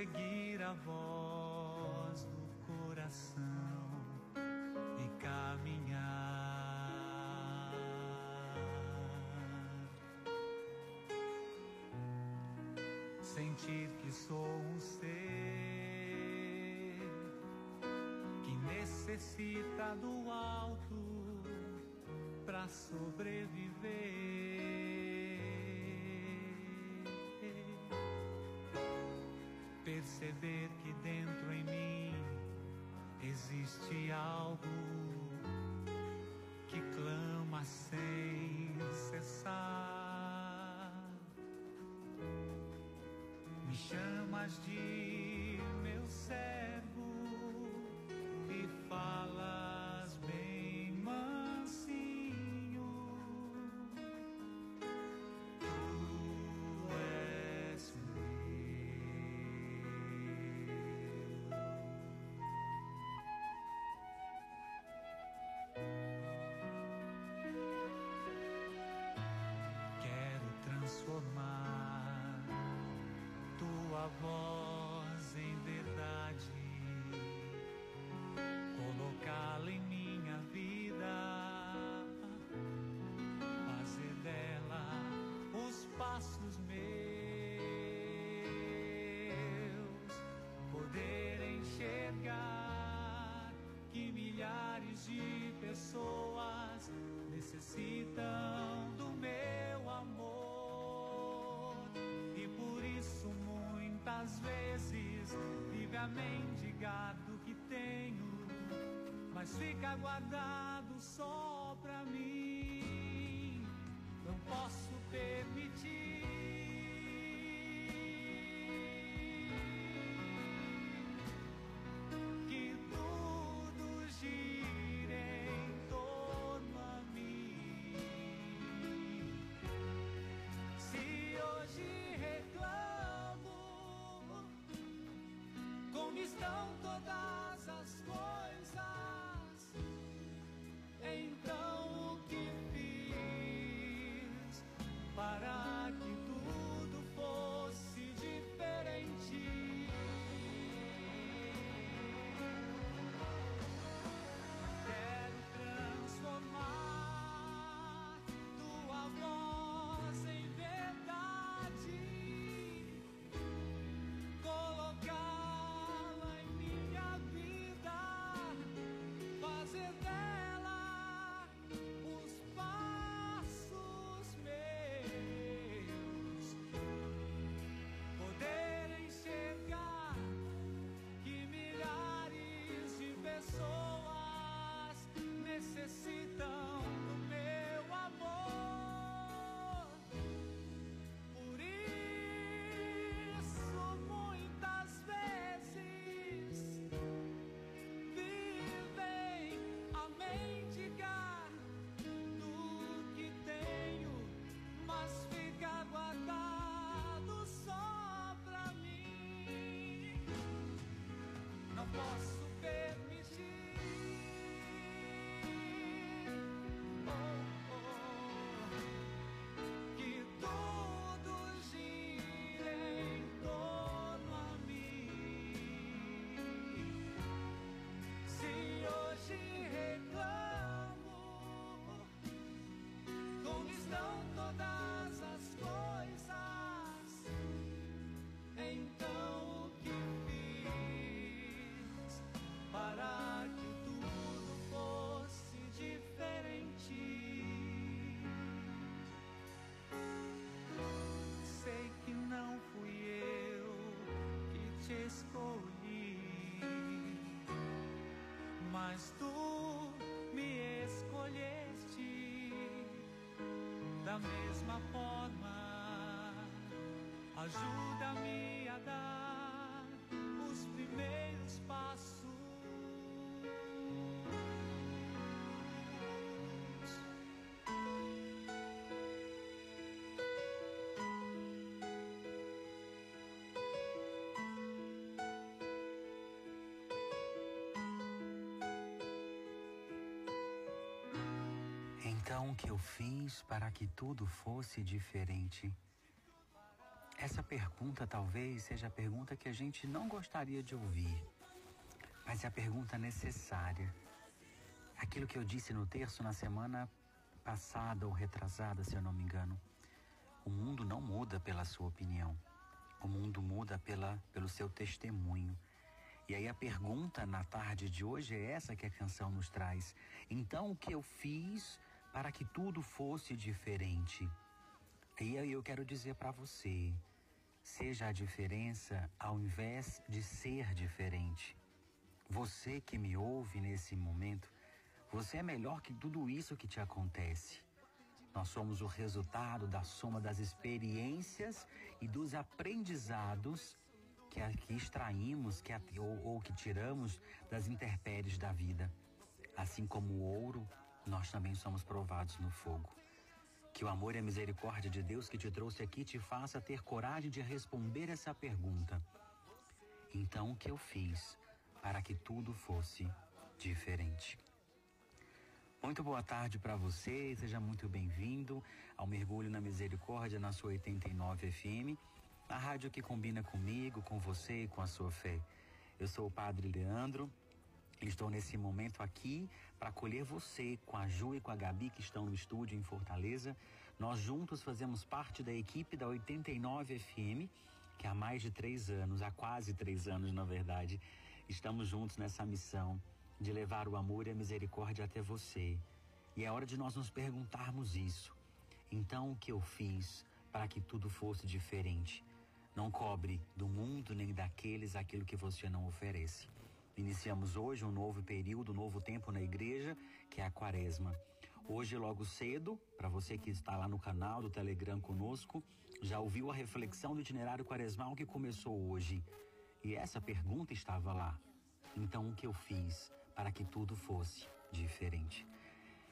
seguir a voz do coração e caminhar. Sentir que sou um ser que necessita do alto para sobreviver. Perceber que dentro em mim existe algo que clama sem cessar. Me chamas de vive a mendigar do que tenho, mas fica guardado só estão mas tu me escolheste da mesma forma. Ajuda-me Então, o que eu fiz para que tudo fosse diferente? Essa pergunta talvez seja a pergunta que a gente não gostaria de ouvir, mas é a pergunta necessária. Aquilo que eu disse no terço na semana passada ou retrasada, se eu não me engano. O mundo não muda pela sua opinião. O mundo muda pela, pelo seu testemunho. E aí a pergunta na tarde de hoje é essa que a canção nos traz. Então o que eu fiz para que tudo fosse diferente? E aí eu quero dizer para você, seja a diferença ao invés de ser diferente. Você que me ouve nesse momento, você é melhor que tudo isso que te acontece. Nós somos o resultado da soma das experiências e dos aprendizados que aqui extraímos que, ou, ou que tiramos das intempéries da vida. Assim como o ouro, nós também somos provados no fogo. Que o amor e a misericórdia de Deus que te trouxe aqui te faça ter coragem de responder essa pergunta. Então, o que eu fiz para que tudo fosse diferente? Muito boa tarde para você, seja muito bem-vindo ao Mergulho na Misericórdia na sua 89 FM, a rádio que combina comigo, com você e com a sua fé. Eu sou o Padre Leandro, estou nesse momento aqui para acolher você com a Ju e com a Gabi que estão no estúdio em Fortaleza. Nós juntos fazemos parte da equipe da 89 FM, que há mais de três anos, há quase três anos na verdade, estamos juntos nessa missão de levar o amor e a misericórdia até você. E é hora de nós nos perguntarmos isso. Então, o que eu fiz para que tudo fosse diferente? Não cobre do mundo nem daqueles aquilo que você não oferece. Iniciamos hoje um novo período, um novo tempo na igreja, que é a quaresma. Hoje, logo cedo, para você que está lá no canal do Telegram conosco, já ouviu a reflexão do itinerário quaresmal que começou hoje. E essa pergunta estava lá. Então, o que eu fiz para que tudo fosse diferente?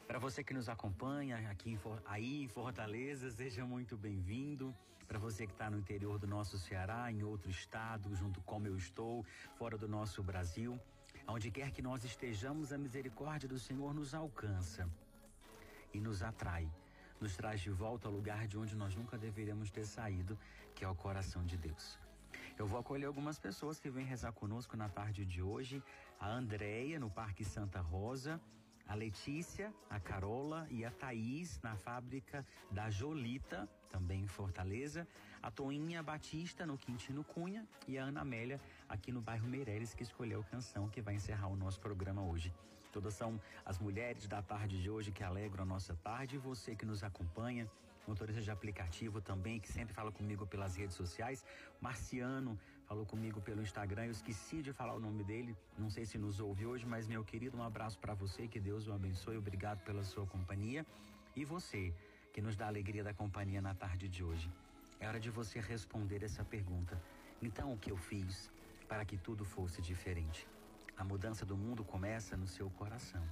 Para você que nos acompanha aqui em, aí em Fortaleza, seja muito bem-vindo. Para você que está no interior do nosso Ceará, em outro estado, junto como eu estou, fora do nosso Brasil, onde quer que nós estejamos, a misericórdia do Senhor nos alcança e nos atrai, nos traz de volta ao lugar de onde nós nunca deveríamos ter saído, que é o coração de Deus. Eu vou acolher algumas pessoas que vêm rezar conosco na tarde de hoje. A Andréia, no Parque Santa Rosa, a Letícia, a Carola e a Thaís na fábrica da Jolita, também em Fortaleza, a Toinha Batista no Quintino Cunha e a Ana Amélia aqui no bairro Meireles que escolheu a canção que vai encerrar o nosso programa hoje. Todas são as mulheres da tarde de hoje que alegram a nossa tarde e você que nos acompanha, motorista de aplicativo também, que sempre fala comigo pelas redes sociais. Marciano falou comigo pelo Instagram, eu esqueci de falar o nome dele, não sei se nos ouve hoje, mas meu querido, um abraço para você, que Deus o abençoe, obrigado pela sua companhia. E você, que nos dá a alegria da companhia na tarde de hoje. É hora de você responder essa pergunta. Então, o que eu fiz para que tudo fosse diferente? A mudança do mundo começa no seu coração.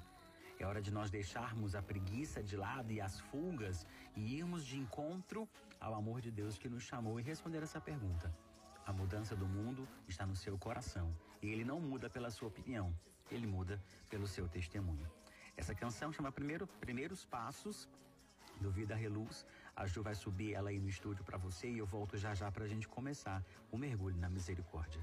É hora de nós deixarmos a preguiça de lado e as fugas e irmos de encontro ao amor de Deus que nos chamou e responder essa pergunta. A mudança do mundo está no seu coração e ele não muda pela sua opinião, ele muda pelo seu testemunho. Essa canção chama Primeiro, Primeiros Passos do Vida Reluz. A Ju vai subir ela aí no estúdio para você e eu volto já já para a gente começar o mergulho na misericórdia.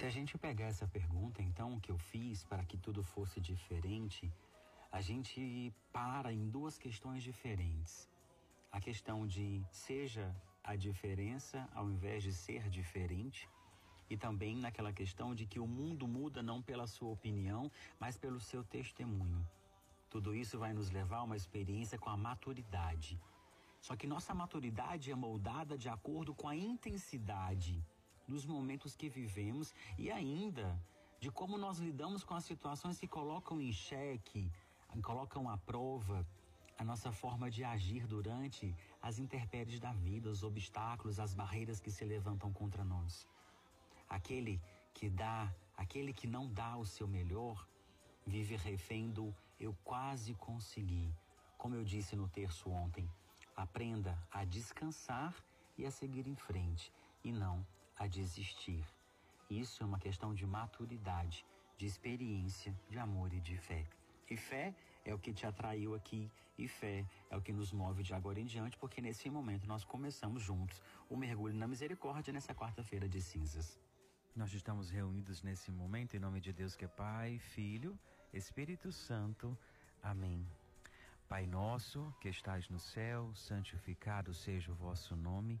Se a gente pegar essa pergunta, então, que eu fiz para que tudo fosse diferente, a gente para em duas questões diferentes. A questão de seja a diferença ao invés de ser diferente, e também naquela questão de que o mundo muda não pela sua opinião, mas pelo seu testemunho. Tudo isso vai nos levar a uma experiência com a maturidade. Só que nossa maturidade é moldada de acordo com a intensidade dos momentos que vivemos e ainda de como nós lidamos com as situações que colocam em xeque, colocam à prova a nossa forma de agir durante as intempéries da vida, os obstáculos, as barreiras que se levantam contra nós. Aquele que dá, aquele que não dá o seu melhor, vive refém do eu quase consegui. Como eu disse no terço ontem, aprenda a descansar e a seguir em frente, e não a desistir. Isso é uma questão de maturidade, de experiência, de amor e de fé. E fé é o que te atraiu aqui, e fé é o que nos move de agora em diante, porque nesse momento nós começamos juntos o mergulho na misericórdia nessa quarta-feira de cinzas. Nós estamos reunidos nesse momento em nome de Deus que é Pai, Filho, Espírito Santo. Amém. Pai nosso, que estais no céu, santificado seja o vosso nome.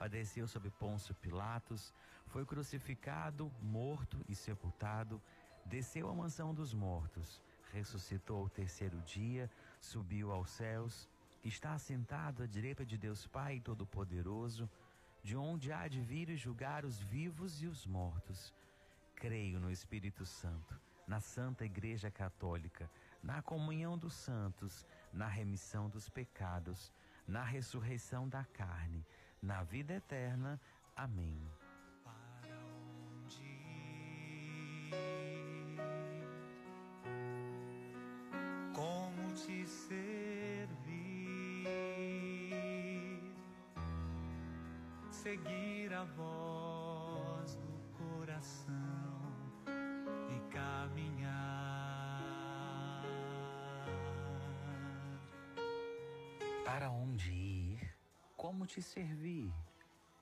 padeceu sob Pôncio Pilatos, foi crucificado, morto e sepultado, desceu à mansão dos mortos, ressuscitou ao terceiro dia, subiu aos céus, está assentado à direita de Deus Pai Todo-Poderoso, de onde há de vir e julgar os vivos e os mortos. Creio no Espírito Santo, na Santa Igreja Católica, na comunhão dos santos, na remissão dos pecados, na ressurreição da carne, na vida eterna. Amém. Para onde? Como te servir? Seguir a voz Como te servir?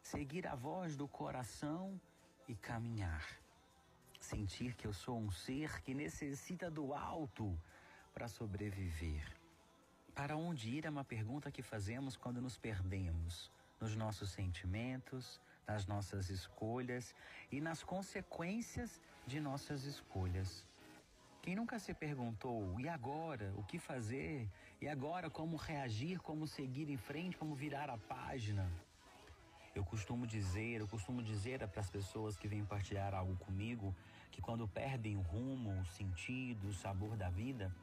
Seguir a voz do coração e caminhar. Sentir que eu sou um ser que necessita do alto para sobreviver. Para onde ir é uma pergunta que fazemos quando nos perdemos nos nossos sentimentos, nas nossas escolhas e nas consequências de nossas escolhas. Quem nunca se perguntou, e agora? O que fazer? E agora como reagir, como seguir em frente, como virar a página? Eu costumo dizer, eu costumo dizer para as pessoas que vêm partilhar algo comigo, que quando perdem o rumo, o sentido, o sabor da vida,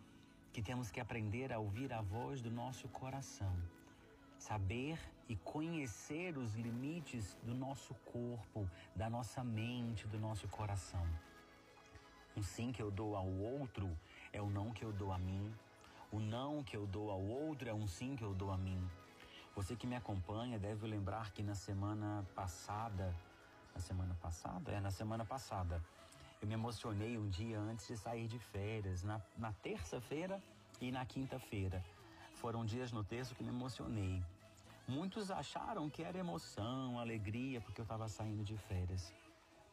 que temos que aprender a ouvir a voz do nosso coração. Saber e conhecer os limites do nosso corpo, da nossa mente, do nosso coração. O sim que eu dou ao outro é o não que eu dou a mim. O não que eu dou ao outro é um sim que eu dou a mim. Você que me acompanha deve lembrar que na semana passada, na semana passada? É, na semana passada, eu me emocionei um dia antes de sair de férias, na, na terça-feira e na quinta-feira. Foram dias no texto que me emocionei. Muitos acharam que era emoção, alegria, porque eu estava saindo de férias.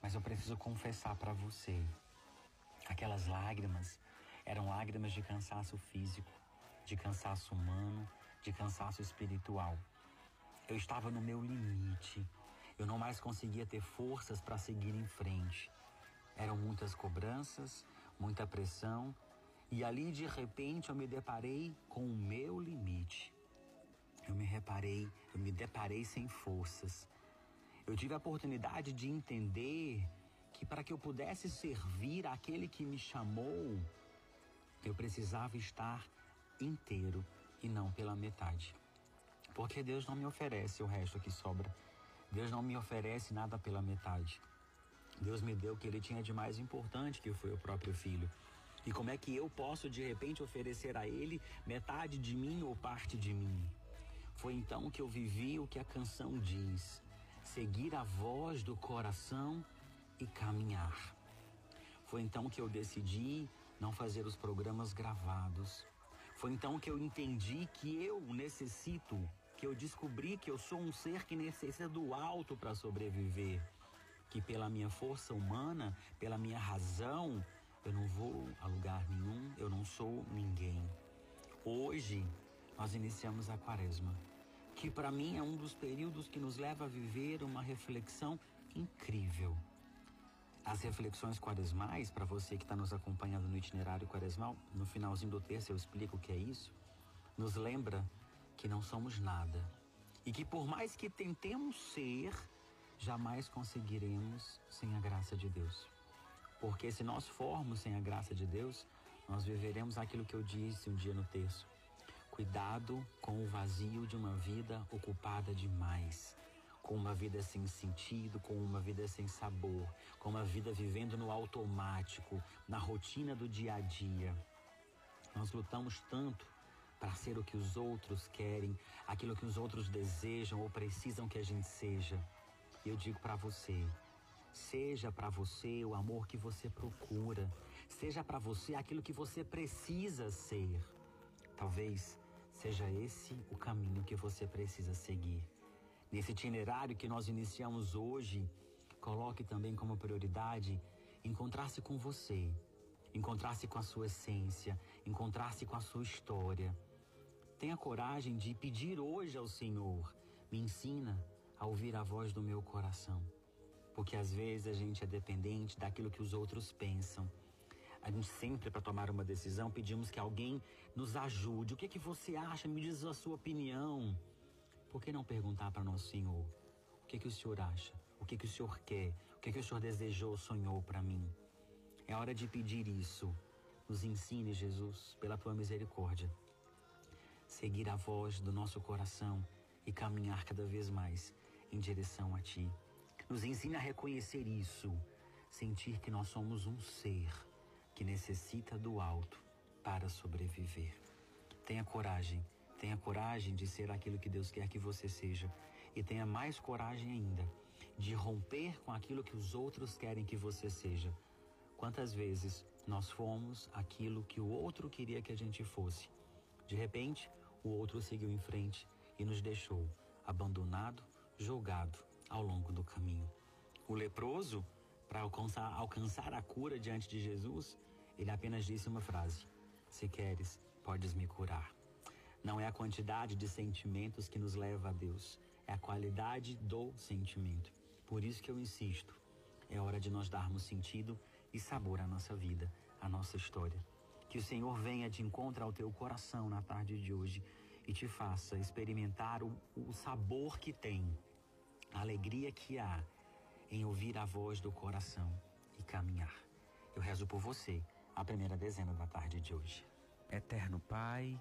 Mas eu preciso confessar para você: aquelas lágrimas eram lágrimas de cansaço físico, de cansaço humano, de cansaço espiritual. Eu estava no meu limite. Eu não mais conseguia ter forças para seguir em frente. Eram muitas cobranças, muita pressão E ali de repente eu me deparei com o meu limite. Eu me reparei, eu me deparei sem forças. Eu tive a oportunidade de entender que para que eu pudesse servir aquele que me chamou, eu precisava estar inteiro e não pela metade. Porque Deus não me oferece o resto que sobra. Deus não me oferece nada pela metade. Deus me deu o que ele tinha de mais importante, que foi o próprio filho. E como é que eu posso de repente oferecer a ele metade de mim ou parte de mim? Foi então que eu vivi o que a canção diz: seguir a voz do coração e caminhar. Foi então que eu decidi não fazer os programas gravados. Foi então que eu entendi que eu necessito, que eu descobri que eu sou um ser que necessita do alto para sobreviver. Que pela minha força humana, pela minha razão, eu não vou a lugar nenhum, eu não sou ninguém. Hoje nós iniciamos a quaresma, que para mim é um dos períodos que nos leva a viver uma reflexão incrível. As reflexões quaresmais, para você que está nos acompanhando no itinerário quaresmal, no finalzinho do terço eu explico o que é isso, nos lembra que não somos nada e que por mais que tentemos ser, jamais conseguiremos sem a graça de Deus. Porque se nós formos sem a graça de Deus, nós viveremos aquilo que eu disse um dia no terço. Cuidado com o vazio de uma vida ocupada demais, com uma vida sem sentido, com uma vida sem sabor, com uma vida vivendo no automático, na rotina do dia a dia. Nós lutamos tanto para ser o que os outros querem, aquilo que os outros desejam ou precisam que a gente seja. E eu digo para você, Seja para você o amor que você procura. Seja para você aquilo que você precisa ser. Talvez seja esse o caminho que você precisa seguir. Nesse itinerário que nós iniciamos hoje, coloque também como prioridade encontrar-se com você, encontrar-se com a sua essência, encontrar-se com a sua história. Tenha coragem de pedir hoje ao Senhor: me ensina a ouvir a voz do meu coração. Porque às vezes a gente é dependente daquilo que os outros pensam. A gente sempre, para tomar uma decisão, pedimos que alguém nos ajude. O que, é que você acha? Me diz a sua opinião. Por que não perguntar para nosso Senhor? O que, que o Senhor acha? O que, que o Senhor quer? O que, que o Senhor desejou, sonhou para mim? É hora de pedir isso. Nos ensine, Jesus, pela tua misericórdia. Seguir a voz do nosso coração e caminhar cada vez mais em direção a Ti. Nos ensina a reconhecer isso, sentir que nós somos um ser que necessita do alto para sobreviver. Tenha coragem, tenha coragem de ser aquilo que Deus quer que você seja e tenha mais coragem ainda de romper com aquilo que os outros querem que você seja. Quantas vezes nós fomos aquilo que o outro queria que a gente fosse? De repente, o outro seguiu em frente e nos deixou abandonado, julgado ao longo do caminho. O leproso, para alcançar, alcançar a cura diante de Jesus, ele apenas disse uma frase: Se queres, podes me curar. Não é a quantidade de sentimentos que nos leva a Deus, é a qualidade do sentimento. Por isso que eu insisto, é hora de nós darmos sentido e sabor à nossa vida, à nossa história. Que o Senhor venha de encontro ao teu coração na tarde de hoje e te faça experimentar o, o sabor que tem a alegria que há em ouvir a voz do coração e caminhar. Eu rezo por você a primeira dezena da tarde de hoje. Eterno Pai,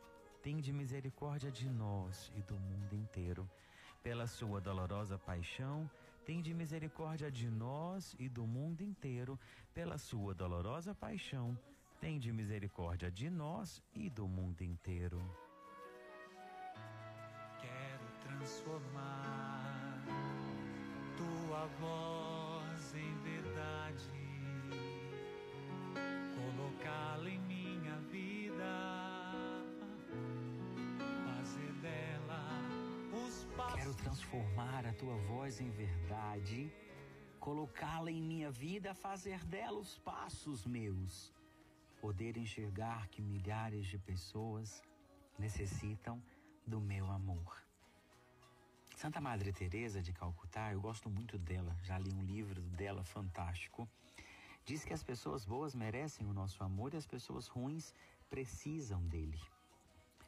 tende misericórdia de nós e do mundo inteiro. Pela sua dolorosa paixão, tende misericórdia de nós e do mundo inteiro. Pela sua dolorosa paixão, tende misericórdia de nós e do mundo inteiro. Quero transformar tua voz em verdade, colocá-la em transformar a tua voz em verdade, colocá-la em minha vida, fazer dela os passos meus. Poder enxergar que milhares de pessoas necessitam do meu amor. Santa Madre Teresa de Calcutá, eu gosto muito dela, já li um livro dela fantástico. Diz que as pessoas boas merecem o nosso amor e as pessoas ruins precisam dele.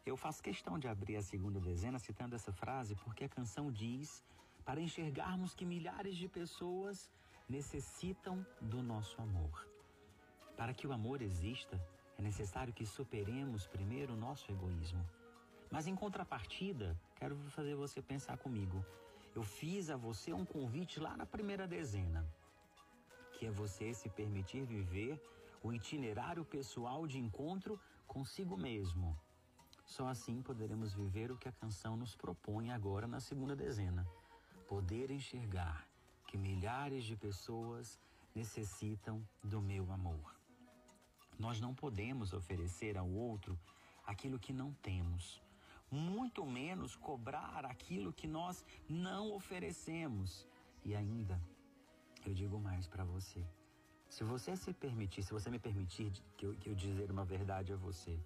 Eu faço questão de abrir a segunda dezena citando essa frase porque a canção diz para enxergarmos que milhares de pessoas necessitam do nosso amor. Para que o amor exista, é necessário que superemos primeiro o nosso egoísmo. Mas em contrapartida, quero fazer você pensar comigo. Eu fiz a você um convite lá na primeira dezena, que é você se permitir viver o itinerário pessoal de encontro consigo mesmo. Só assim poderemos viver o que a canção nos propõe agora na segunda dezena. Poder enxergar que milhares de pessoas necessitam do meu amor. Nós não podemos oferecer ao outro aquilo que não temos, muito menos cobrar aquilo que nós não oferecemos. E ainda, eu digo mais para você. Se você se permitir, se você me permitir que eu, que eu dizer uma verdade a você,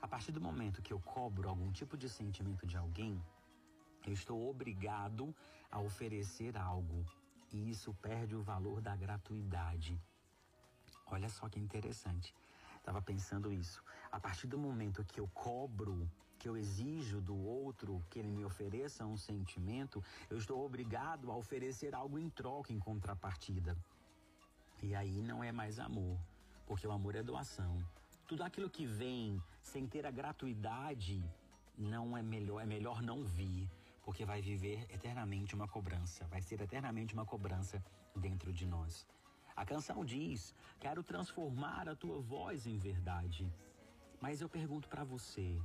a partir do momento que eu cobro algum tipo de sentimento de alguém, eu estou obrigado a oferecer algo. E isso perde o valor da gratuidade. Olha só que interessante. Estava pensando isso. A partir do momento que eu cobro, que eu exijo do outro que ele me ofereça um sentimento, eu estou obrigado a oferecer algo em troca, em contrapartida. E aí não é mais amor, porque o amor é doação. Tudo aquilo que vem sem ter a gratuidade não é melhor, é melhor não vir, porque vai viver eternamente uma cobrança, vai ser eternamente uma cobrança dentro de nós. A canção diz: Quero transformar a tua voz em verdade. Mas eu pergunto para você: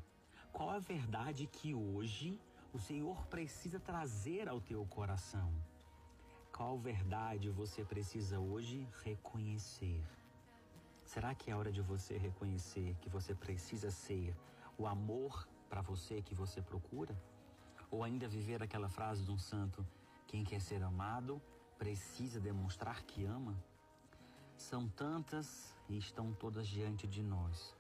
qual a verdade que hoje o Senhor precisa trazer ao teu coração? Qual verdade você precisa hoje reconhecer? Será que é hora de você reconhecer que você precisa ser o amor para você que você procura? Ou ainda viver aquela frase de um santo: quem quer ser amado precisa demonstrar que ama? São tantas e estão todas diante de nós.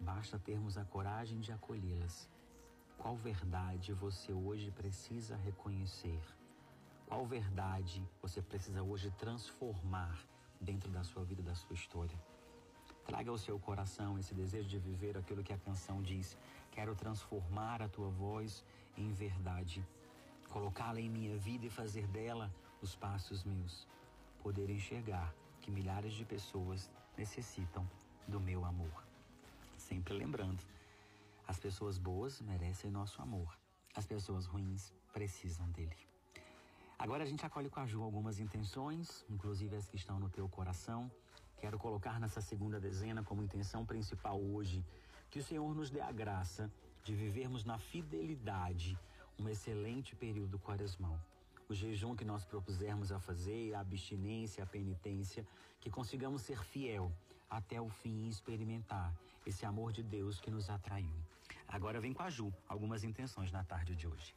Basta termos a coragem de acolhê-las. Qual verdade você hoje precisa reconhecer? Qual verdade você precisa hoje transformar dentro da sua vida, da sua história? Traga ao seu coração esse desejo de viver aquilo que a canção diz. Quero transformar a tua voz em verdade, colocá-la em minha vida e fazer dela os passos meus. Poder enxergar que milhares de pessoas necessitam do meu amor. Sempre lembrando, as pessoas boas merecem nosso amor, as pessoas ruins precisam dele. Agora a gente acolhe com a Ju algumas intenções, inclusive as que estão no teu coração. Quero colocar nessa segunda dezena como intenção principal hoje que o Senhor nos dê a graça de vivermos na fidelidade um excelente período quaresmal o jejum que nós propusermos a fazer, a abstinência, a penitência, que consigamos ser fiel até o fim e experimentar esse amor de Deus que nos atraiu. Agora vem com a Ju, algumas intenções na tarde de hoje.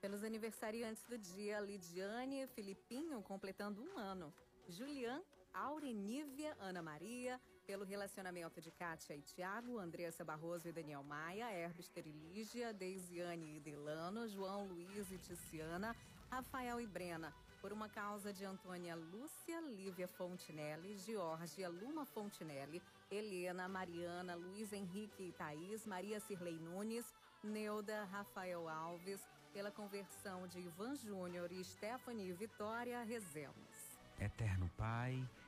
Pelos aniversariantes do dia, Lidiane Filipinho completando um ano. Julian, Aurenívia, Ana Maria, pelo relacionamento de Kátia e Tiago, Andressa Barroso e Daniel Maia, Herbes Terilígia, Deisiane e Delano, João Luiz e Tiziana, Rafael e Brena, por uma causa de Antônia Lúcia Lívia Fontinelli, Georgia Luma Fontinelli, Helena, Mariana, Luiz Henrique e Thaís, Maria Cirlei Nunes, Neuda, Rafael Alves, pela conversão de Ivan Júnior e Stephanie Vitória Rezemas. Eterno Pai,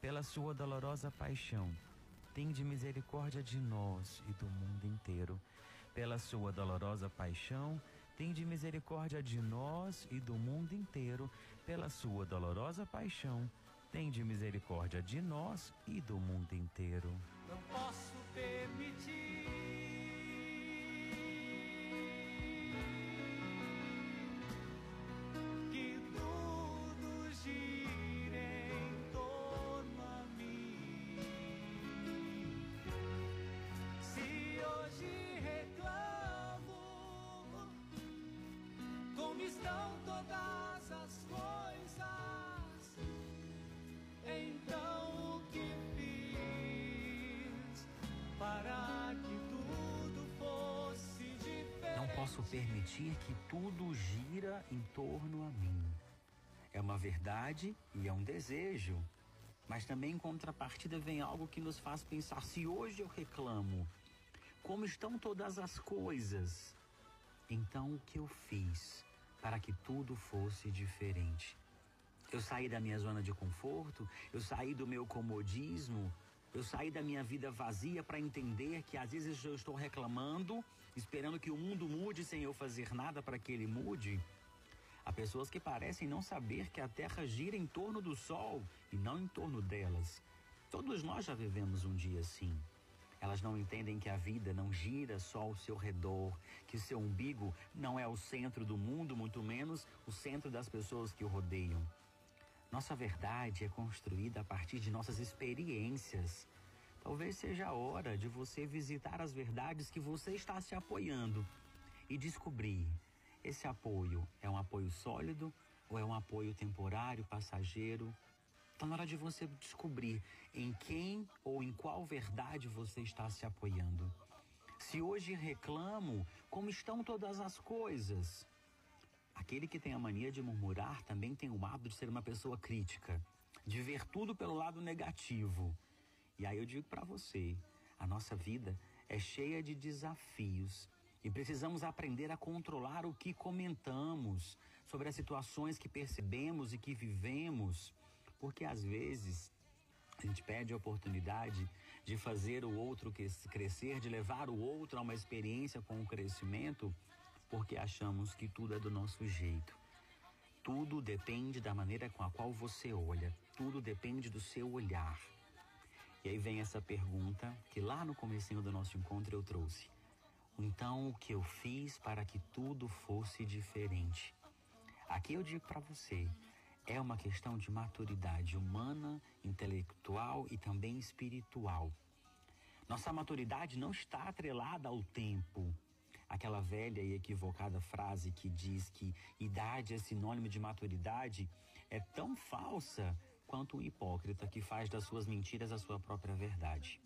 Pela sua dolorosa paixão, tende misericórdia de nós e do mundo inteiro. Pela sua dolorosa paixão, tende misericórdia de nós e do mundo inteiro. Pela sua dolorosa paixão, tende misericórdia de nós e do mundo inteiro. Não posso permitir posso permitir que tudo gira em torno a mim. É uma verdade e é um desejo. Mas também em contrapartida vem algo que nos faz pensar: se hoje eu reclamo, como estão todas as coisas, então o que eu fiz para que tudo fosse diferente? Eu saí da minha zona de conforto, eu saí do meu comodismo, eu saí da minha vida vazia para entender que às vezes eu estou reclamando, esperando que o mundo mude sem eu fazer nada para que ele mude. Há pessoas que parecem não saber que a Terra gira em torno do Sol e não em torno delas. Todos nós já vivemos um dia assim. Elas não entendem que a vida não gira só ao seu redor, que seu umbigo não é o centro do mundo, muito menos o centro das pessoas que o rodeiam. Nossa verdade é construída a partir de nossas experiências. Talvez seja a hora de você visitar as verdades que você está se apoiando e descobrir esse apoio é um apoio sólido ou é um apoio temporário, passageiro. Está na hora de você descobrir em quem ou em qual verdade você está se apoiando. Se hoje reclamo, como estão todas as coisas? Aquele que tem a mania de murmurar também tem o hábito de ser uma pessoa crítica, de ver tudo pelo lado negativo. E aí eu digo para você, a nossa vida é cheia de desafios e precisamos aprender a controlar o que comentamos sobre as situações que percebemos e que vivemos, porque às vezes a gente perde a oportunidade de fazer o outro crescer, de levar o outro a uma experiência com o crescimento, porque achamos que tudo é do nosso jeito. Tudo depende da maneira com a qual você olha, tudo depende do seu olhar. E aí vem essa pergunta que lá no comecinho do nosso encontro eu trouxe. Então, o que eu fiz para que tudo fosse diferente? Aqui eu digo para você, é uma questão de maturidade humana, intelectual e também espiritual. Nossa maturidade não está atrelada ao tempo. Aquela velha e equivocada frase que diz que idade é sinônimo de maturidade é tão falsa quanto o hipócrita que faz das suas mentiras a sua própria verdade.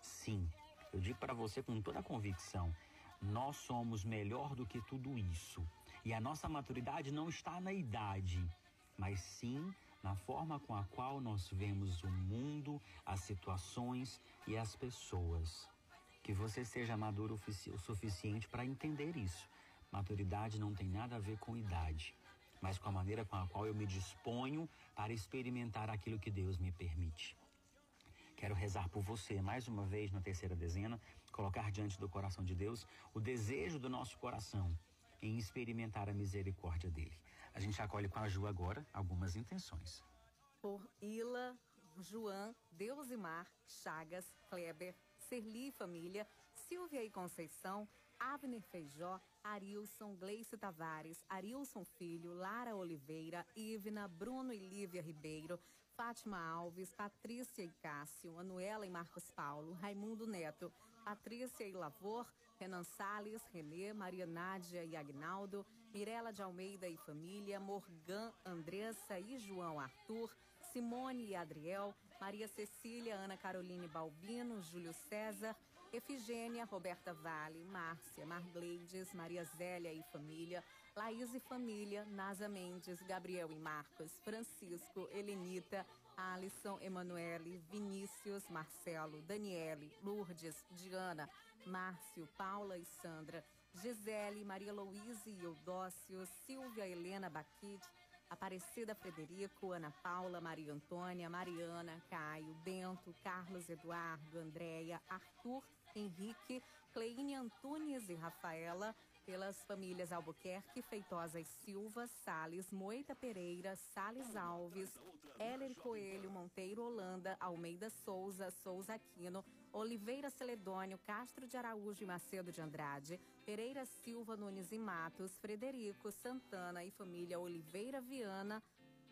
Sim, eu digo para você com toda a convicção, nós somos melhor do que tudo isso. E a nossa maturidade não está na idade, mas sim na forma com a qual nós vemos o mundo, as situações e as pessoas. Que você seja maduro o suficiente para entender isso. Maturidade não tem nada a ver com idade, mas com a maneira com a qual eu me disponho para experimentar aquilo que Deus me permite. Quero rezar por você mais uma vez na terceira dezena, colocar diante do coração de Deus o desejo do nosso coração em experimentar a misericórdia dele. A gente acolhe com a Ju agora algumas intenções. Por Ila, João, Deusimar, Chagas, Kleber, Serli e família, Silvia e Conceição, Avner Feijó, Arilson, Gleice Tavares, Arilson Filho, Lara Oliveira, Ivna, Bruno e Lívia Ribeiro, Fátima Alves, Patrícia e Cássio, Anuela e Marcos Paulo, Raimundo Neto, Patrícia e Lavor, Renan Salles, Renê, Maria Nádia e Agnaldo, Mirela de Almeida e família, Morgan, Andressa e João Arthur, Simone e Adriel, Maria Cecília, Ana Caroline Balbino, Júlio César, Efigênia, Roberta Vale, Márcia, Margleides, Maria Zélia e família, Laís e família, Nasa Mendes, Gabriel e Marcos, Francisco, Helenita, Alisson, Emanuele, Vinícius, Marcelo, Daniele, Lourdes, Diana, Márcio, Paula e Sandra, Gisele, Maria Louise e Eudócio, Silvia Helena Baquite, Aparecida Frederico, Ana Paula, Maria Antônia, Mariana, Caio, Bento, Carlos Eduardo, Andréia, Arthur, Henrique, Cleine Antunes e Rafaela, pelas famílias Albuquerque, Feitosa e Silva, Sales, Moita Pereira, Sales Alves, Heller Coelho, Monteiro Holanda, Almeida Souza, Souza Aquino, Oliveira Celedônio, Castro de Araújo e Macedo de Andrade, Pereira Silva Nunes e Matos, Frederico Santana e família Oliveira Viana,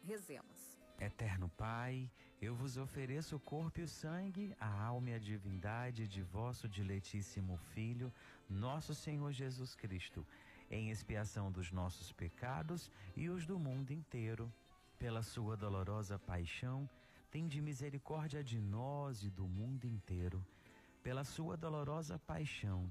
rezemos. Eterno Pai, eu vos ofereço o corpo e o sangue, a alma e a divindade de vosso diletíssimo Filho, nosso Senhor Jesus Cristo, em expiação dos nossos pecados e os do mundo inteiro. Pela sua dolorosa paixão, tende misericórdia de nós e do mundo inteiro. Pela sua dolorosa paixão,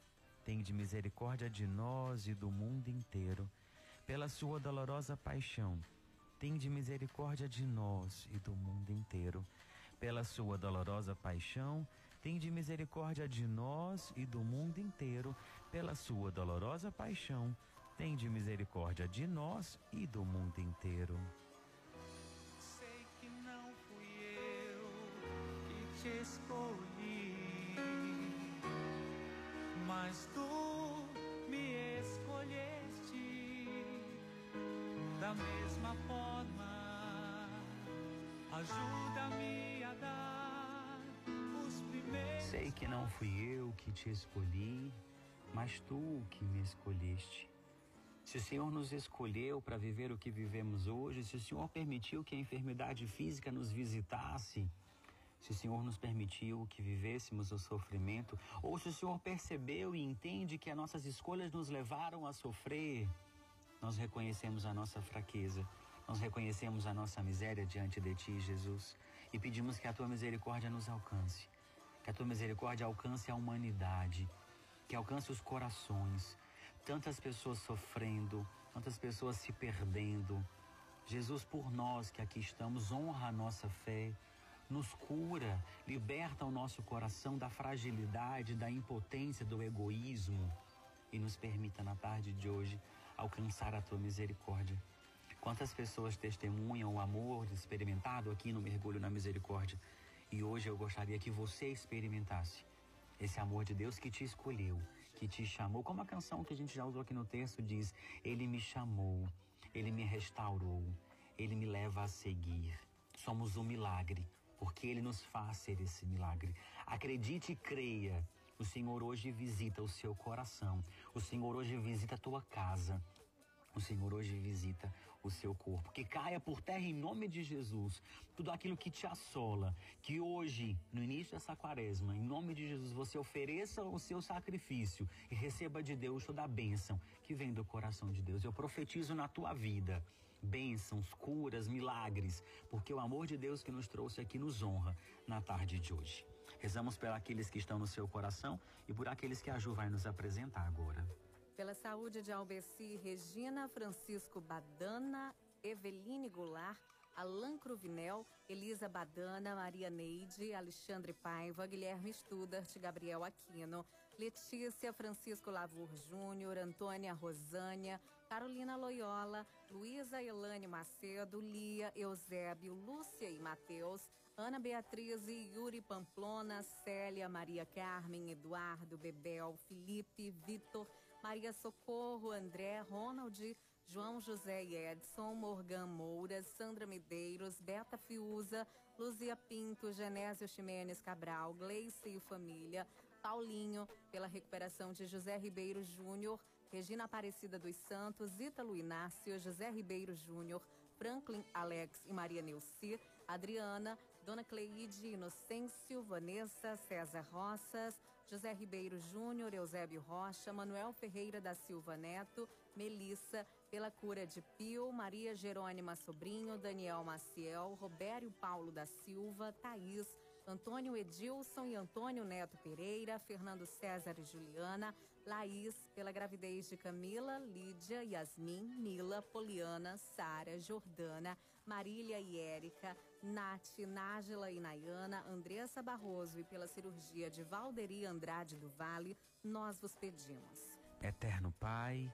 Tende misericórdia de nós e do mundo inteiro, pela sua dolorosa paixão. Tende misericórdia de nós e do mundo inteiro, pela sua dolorosa paixão Tende misericórdia de nós e do mundo inteiro, pela sua dolorosa paixão. Tende misericórdia de nós e do mundo inteiro. Sei que não fui eu que te escolhi, mas tu me escolheste da mesma forma. Ajuda-me a dar Sei que não fui eu que te escolhi, mas tu que me escolheste. Se o Senhor nos escolheu para viver o que vivemos hoje, se o Senhor permitiu que a enfermidade física nos visitasse, se o Senhor nos permitiu que vivêssemos o sofrimento, ou se o Senhor percebeu e entende que as nossas escolhas nos levaram a sofrer, nós reconhecemos a nossa fraqueza, nós reconhecemos a nossa miséria diante de Ti, Jesus, e pedimos que a Tua misericórdia nos alcance que a tua misericórdia alcance a humanidade, que alcance os corações. Tantas pessoas sofrendo, tantas pessoas se perdendo. Jesus, por nós que aqui estamos, honra a nossa fé, nos cura, liberta o nosso coração da fragilidade, da impotência, do egoísmo e nos permita na tarde de hoje alcançar a tua misericórdia. Quantas pessoas testemunham o amor experimentado aqui no mergulho na misericórdia? E hoje eu gostaria que você experimentasse esse amor de Deus que te escolheu, que te chamou. Como a canção que a gente já usou aqui no texto diz: Ele me chamou, ele me restaurou, ele me leva a seguir. Somos um milagre, porque ele nos faz ser esse milagre. Acredite e creia. O Senhor hoje visita o seu coração. O Senhor hoje visita a tua casa. O Senhor hoje visita o seu corpo. Que caia por terra em nome de Jesus tudo aquilo que te assola. Que hoje, no início dessa quaresma, em nome de Jesus, você ofereça o seu sacrifício e receba de Deus toda a bênção que vem do coração de Deus. Eu profetizo na tua vida bênçãos, curas, milagres, porque o amor de Deus que nos trouxe aqui nos honra na tarde de hoje. Rezamos por aqueles que estão no seu coração e por aqueles que a Ju vai nos apresentar agora. Pela saúde de Albeci, Regina Francisco Badana, Eveline Goulart, Alain Cruvinel, Elisa Badana, Maria Neide, Alexandre Paiva, Guilherme Studart, Gabriel Aquino, Letícia Francisco Lavur Júnior, Antônia Rosânia, Carolina Loyola, Luísa Elane Macedo, Lia, Eusébio, Lúcia e Matheus, Ana Beatriz e Yuri Pamplona, Célia, Maria Carmen, Eduardo, Bebel, Felipe, Vitor, Maria Socorro, André, Ronald, João José e Edson, Morgan Moura, Sandra Medeiros, Beta Fiuza, Luzia Pinto, Genésio Ximenes Cabral, Gleice e família, Paulinho, pela recuperação de José Ribeiro Júnior, Regina Aparecida dos Santos, Ítalo Inácio, José Ribeiro Júnior, Franklin Alex e Maria Neuci, Adriana, Dona Cleide Inocêncio, Vanessa, César Roças, José Ribeiro Júnior, Eusébio Rocha, Manuel Ferreira da Silva Neto, Melissa, pela cura de Pio, Maria Jerônima Sobrinho, Daniel Maciel, Robério Paulo da Silva, Thaís, Antônio Edilson e Antônio Neto Pereira, Fernando César e Juliana, Laís, pela gravidez de Camila, Lídia, Yasmin, Nila, Poliana, Sara, Jordana, Marília e Érica, Nath, Nájila e Nayana, Andressa Barroso e pela cirurgia de Valderi Andrade do Vale, nós vos pedimos. Eterno Pai,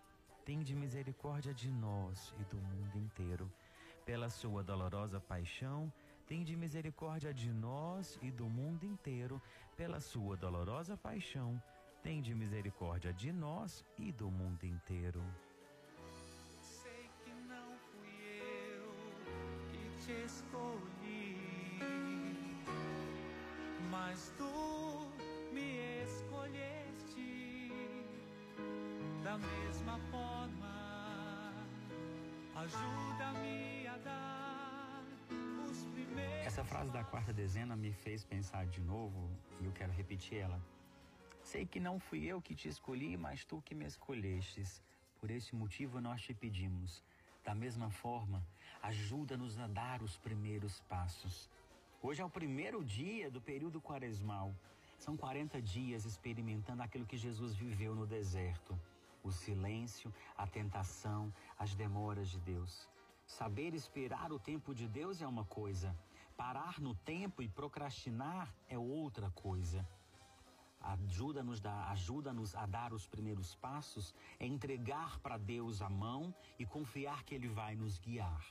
tende misericórdia de nós e do mundo inteiro. Pela sua dolorosa paixão, tende misericórdia de nós e do mundo inteiro. Pela sua dolorosa paixão, tende misericórdia de nós e do mundo inteiro. Sei que não fui eu que te escolhi, mas tu me da mesma forma. Ajuda-me a dar os primeiros. Essa frase da quarta dezena me fez pensar de novo e eu quero repetir ela. Sei que não fui eu que te escolhi, mas tu que me escolhestes. Por esse motivo nós te pedimos. Da mesma forma, ajuda-nos a dar os primeiros passos. Hoje é o primeiro dia do período quaresmal. São 40 dias experimentando aquilo que Jesus viveu no deserto: o silêncio, a tentação, as demoras de Deus. Saber esperar o tempo de Deus é uma coisa, parar no tempo e procrastinar é outra coisa. Ajuda-nos ajuda a dar os primeiros passos, é entregar para Deus a mão e confiar que Ele vai nos guiar.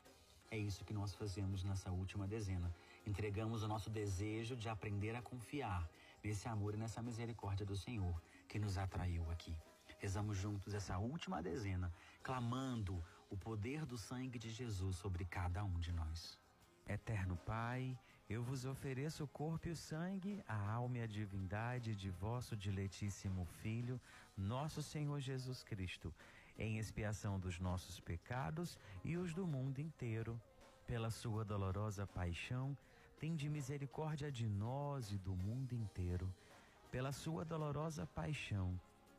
É isso que nós fazemos nessa última dezena. Entregamos o nosso desejo de aprender a confiar nesse amor e nessa misericórdia do Senhor que nos atraiu aqui. Rezamos juntos essa última dezena, clamando o poder do sangue de Jesus sobre cada um de nós. Eterno Pai, eu vos ofereço o corpo e o sangue, a alma e a divindade de vosso diletíssimo Filho, nosso Senhor Jesus Cristo, em expiação dos nossos pecados e os do mundo inteiro. Pela sua dolorosa paixão, tende misericórdia de nós e do mundo inteiro. Pela sua dolorosa paixão,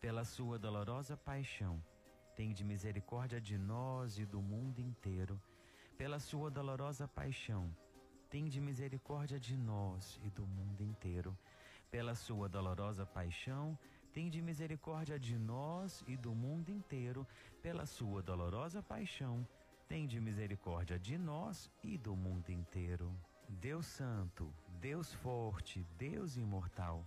Pela sua dolorosa paixão, tende misericórdia de nós e do mundo inteiro. Pela sua dolorosa paixão, tende misericórdia de nós e do mundo inteiro. Pela sua dolorosa paixão, Tende misericórdia de nós e do mundo inteiro, pela sua dolorosa paixão. Tende misericórdia de nós e do mundo inteiro. Deus Santo, Deus Forte, Deus Imortal,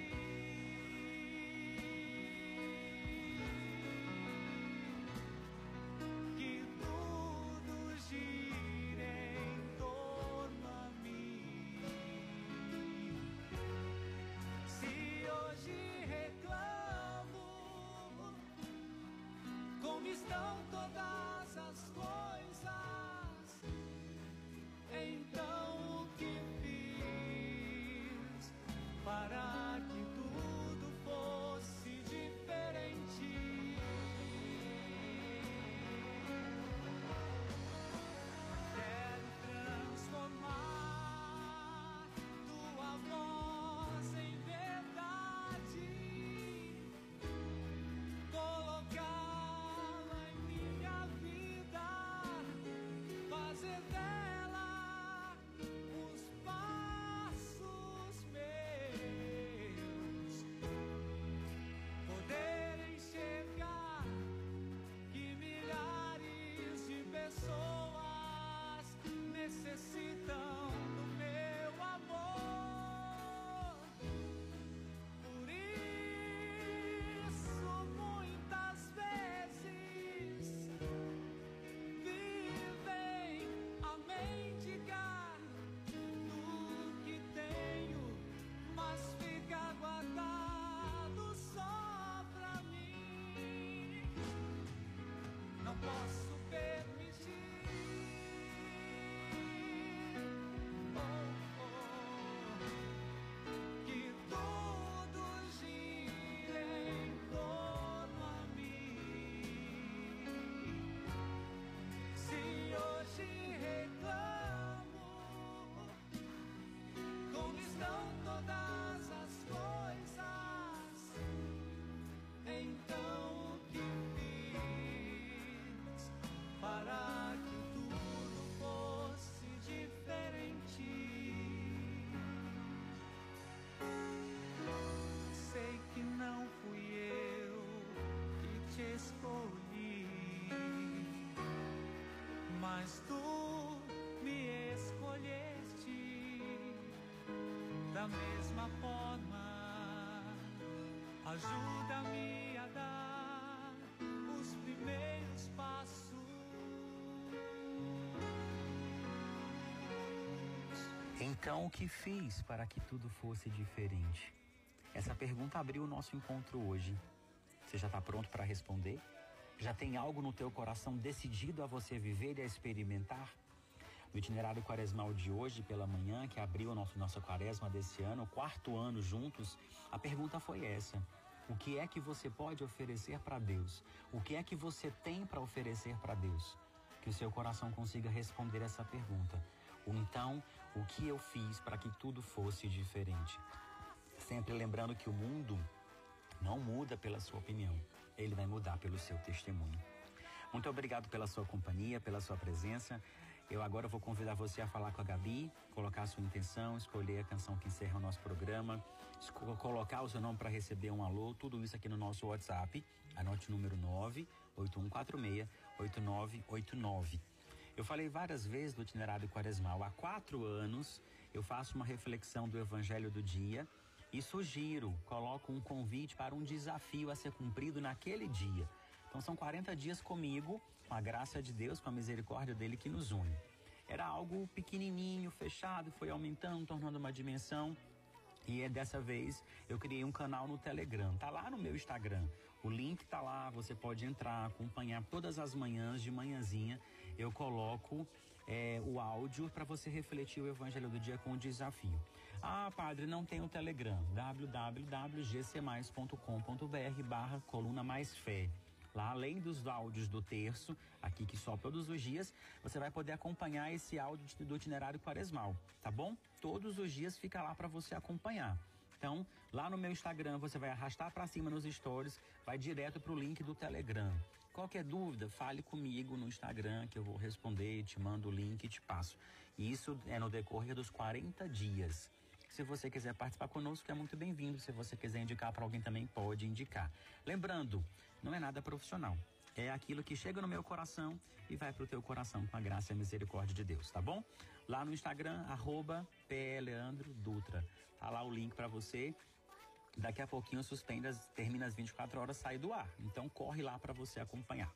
para mas tu me escolheste da mesma forma. Ajuda-me a dar os primeiros passos. Então, o que fiz para que tudo fosse diferente? Essa pergunta abriu o nosso encontro hoje. Você já está pronto para responder? Já tem algo no teu coração decidido a você viver e a experimentar? No itinerário quaresmal de hoje, pela manhã, que abriu a nossa quaresma desse ano, quarto ano juntos, a pergunta foi essa. O que é que você pode oferecer para Deus? O que é que você tem para oferecer para Deus? Que o seu coração consiga responder essa pergunta. Ou então, o que eu fiz para que tudo fosse diferente? Sempre lembrando que o mundo não muda pela sua opinião, ele vai mudar pelo seu testemunho. Muito obrigado pela sua companhia, pela sua presença. Eu agora vou convidar você a falar com a Gabi, colocar a sua intenção, escolher a canção que encerra o nosso programa, colocar o seu nome para receber um alô, tudo isso aqui no nosso WhatsApp. Anote o número 98146-8989. Eu falei várias vezes do itinerário quaresmal. Há quatro anos eu faço uma reflexão do Evangelho do dia e sugiro, coloco um convite para um desafio a ser cumprido naquele dia. Então são 40 dias comigo, com a graça de Deus, com a misericórdia dele que nos une. Era algo pequenininho, fechado, foi aumentando, tornando uma dimensão. E é dessa vez eu criei um canal no Telegram. Tá lá no meu Instagram. O link tá lá, você pode entrar, acompanhar todas as manhãs, de manhãzinha. Eu coloco é, o áudio para você refletir o Evangelho do Dia com o desafio. Ah, padre, não tem o Telegram. www.gcmais.com.br barra coluna mais fé. Lá, além dos áudios do terço, aqui que só todos os dias, você vai poder acompanhar esse áudio do itinerário quaresmal, tá bom? Todos os dias fica lá para você acompanhar. Então, lá no meu Instagram, você vai arrastar para cima nos stories, vai direto para o link do Telegram. Qualquer dúvida, fale comigo no Instagram que eu vou responder, te mando o link e te passo. Isso é no decorrer dos 40 dias. Se você quiser participar conosco, é muito bem-vindo. Se você quiser indicar para alguém também, pode indicar. Lembrando, não é nada profissional. É aquilo que chega no meu coração e vai para o teu coração com a graça e a misericórdia de Deus, tá bom? Lá no Instagram, arroba Dutra. Tá lá o link para você. Daqui a pouquinho suspende, termina as 24 horas, sai do ar. Então corre lá para você acompanhar.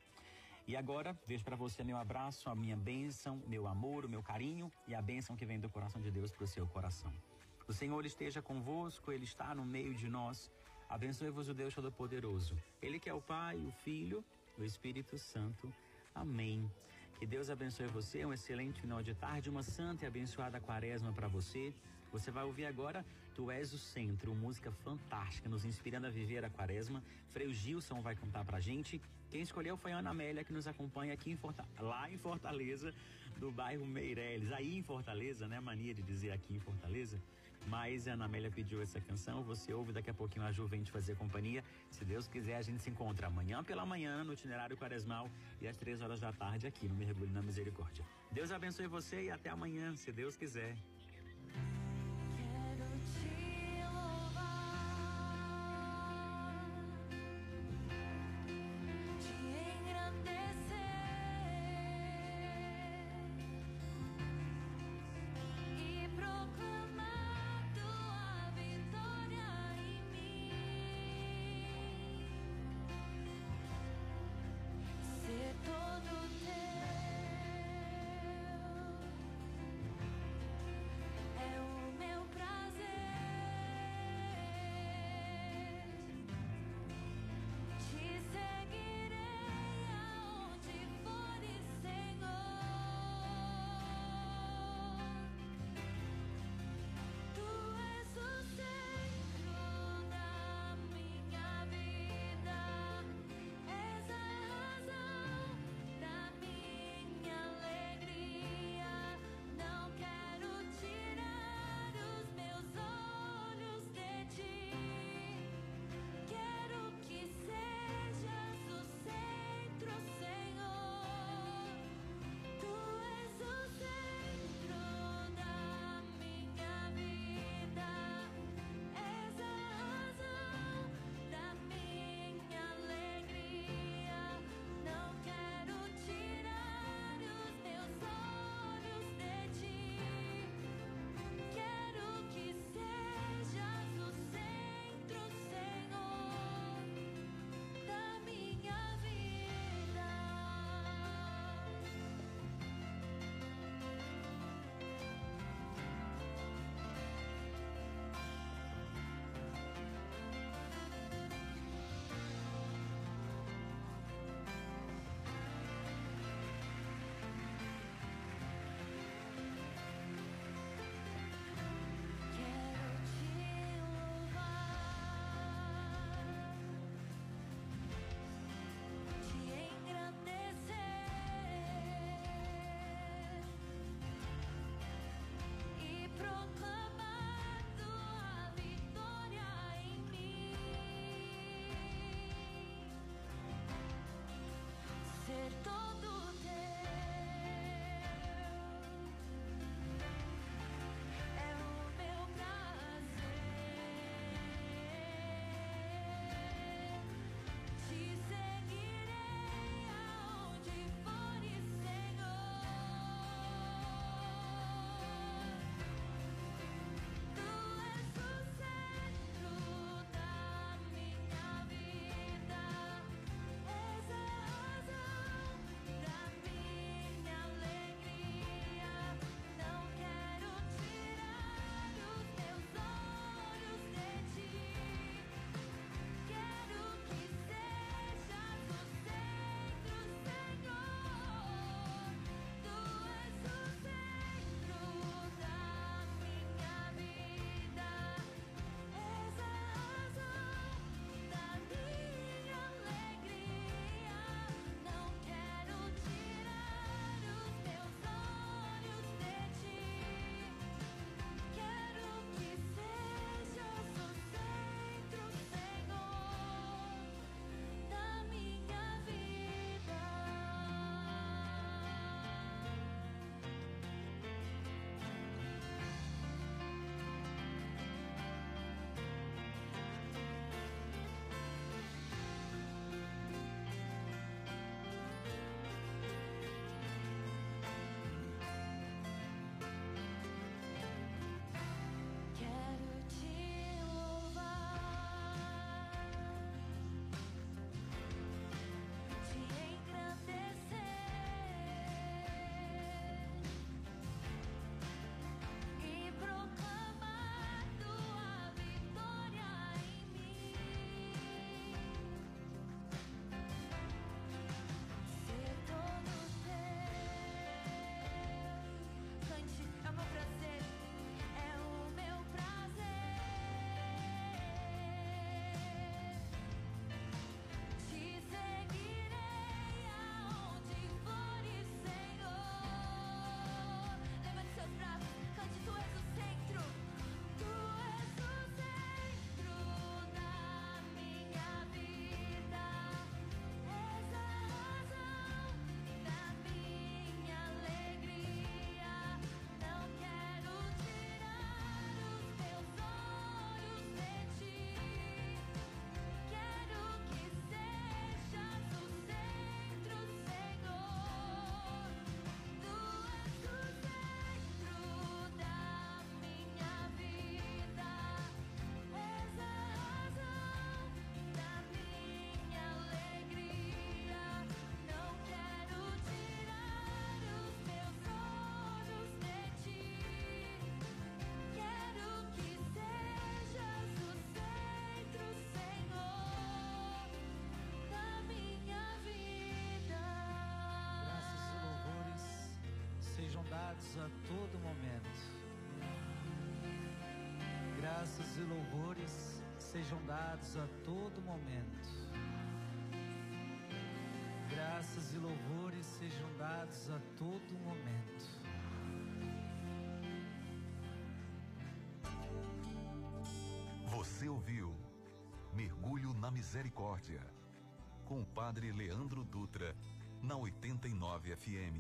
E agora, vejo para você meu abraço, a minha bênção, meu amor, o meu carinho e a bênção que vem do coração de Deus para o seu coração. O Senhor esteja convosco, Ele está no meio de nós. Abençoe-vos o Deus Todo-Poderoso. Ele que é o Pai, o Filho, o Espírito Santo. Amém. Que Deus abençoe você, um excelente final de tarde, uma santa e abençoada quaresma para você. Você vai ouvir agora Tu És o Centro, música fantástica, nos inspirando a viver a quaresma. Freio Gilson vai contar pra gente. Quem escolheu foi a Ana Amélia, que nos acompanha aqui em lá em Fortaleza, do bairro Meireles. Aí em Fortaleza, né? Mania de dizer aqui em Fortaleza. Mas a Ana Amélia pediu essa canção, você ouve daqui a pouquinho a Ju vem te fazer companhia. Se Deus quiser, a gente se encontra amanhã pela manhã no itinerário quaresmal e às três horas da tarde aqui no Mergulho na Misericórdia. Deus abençoe você e até amanhã, se Deus quiser. A todo momento. Graças e louvores sejam dados a todo momento. Graças e louvores sejam dados a todo momento. Você ouviu Mergulho na Misericórdia com o Padre Leandro Dutra na 89 FM.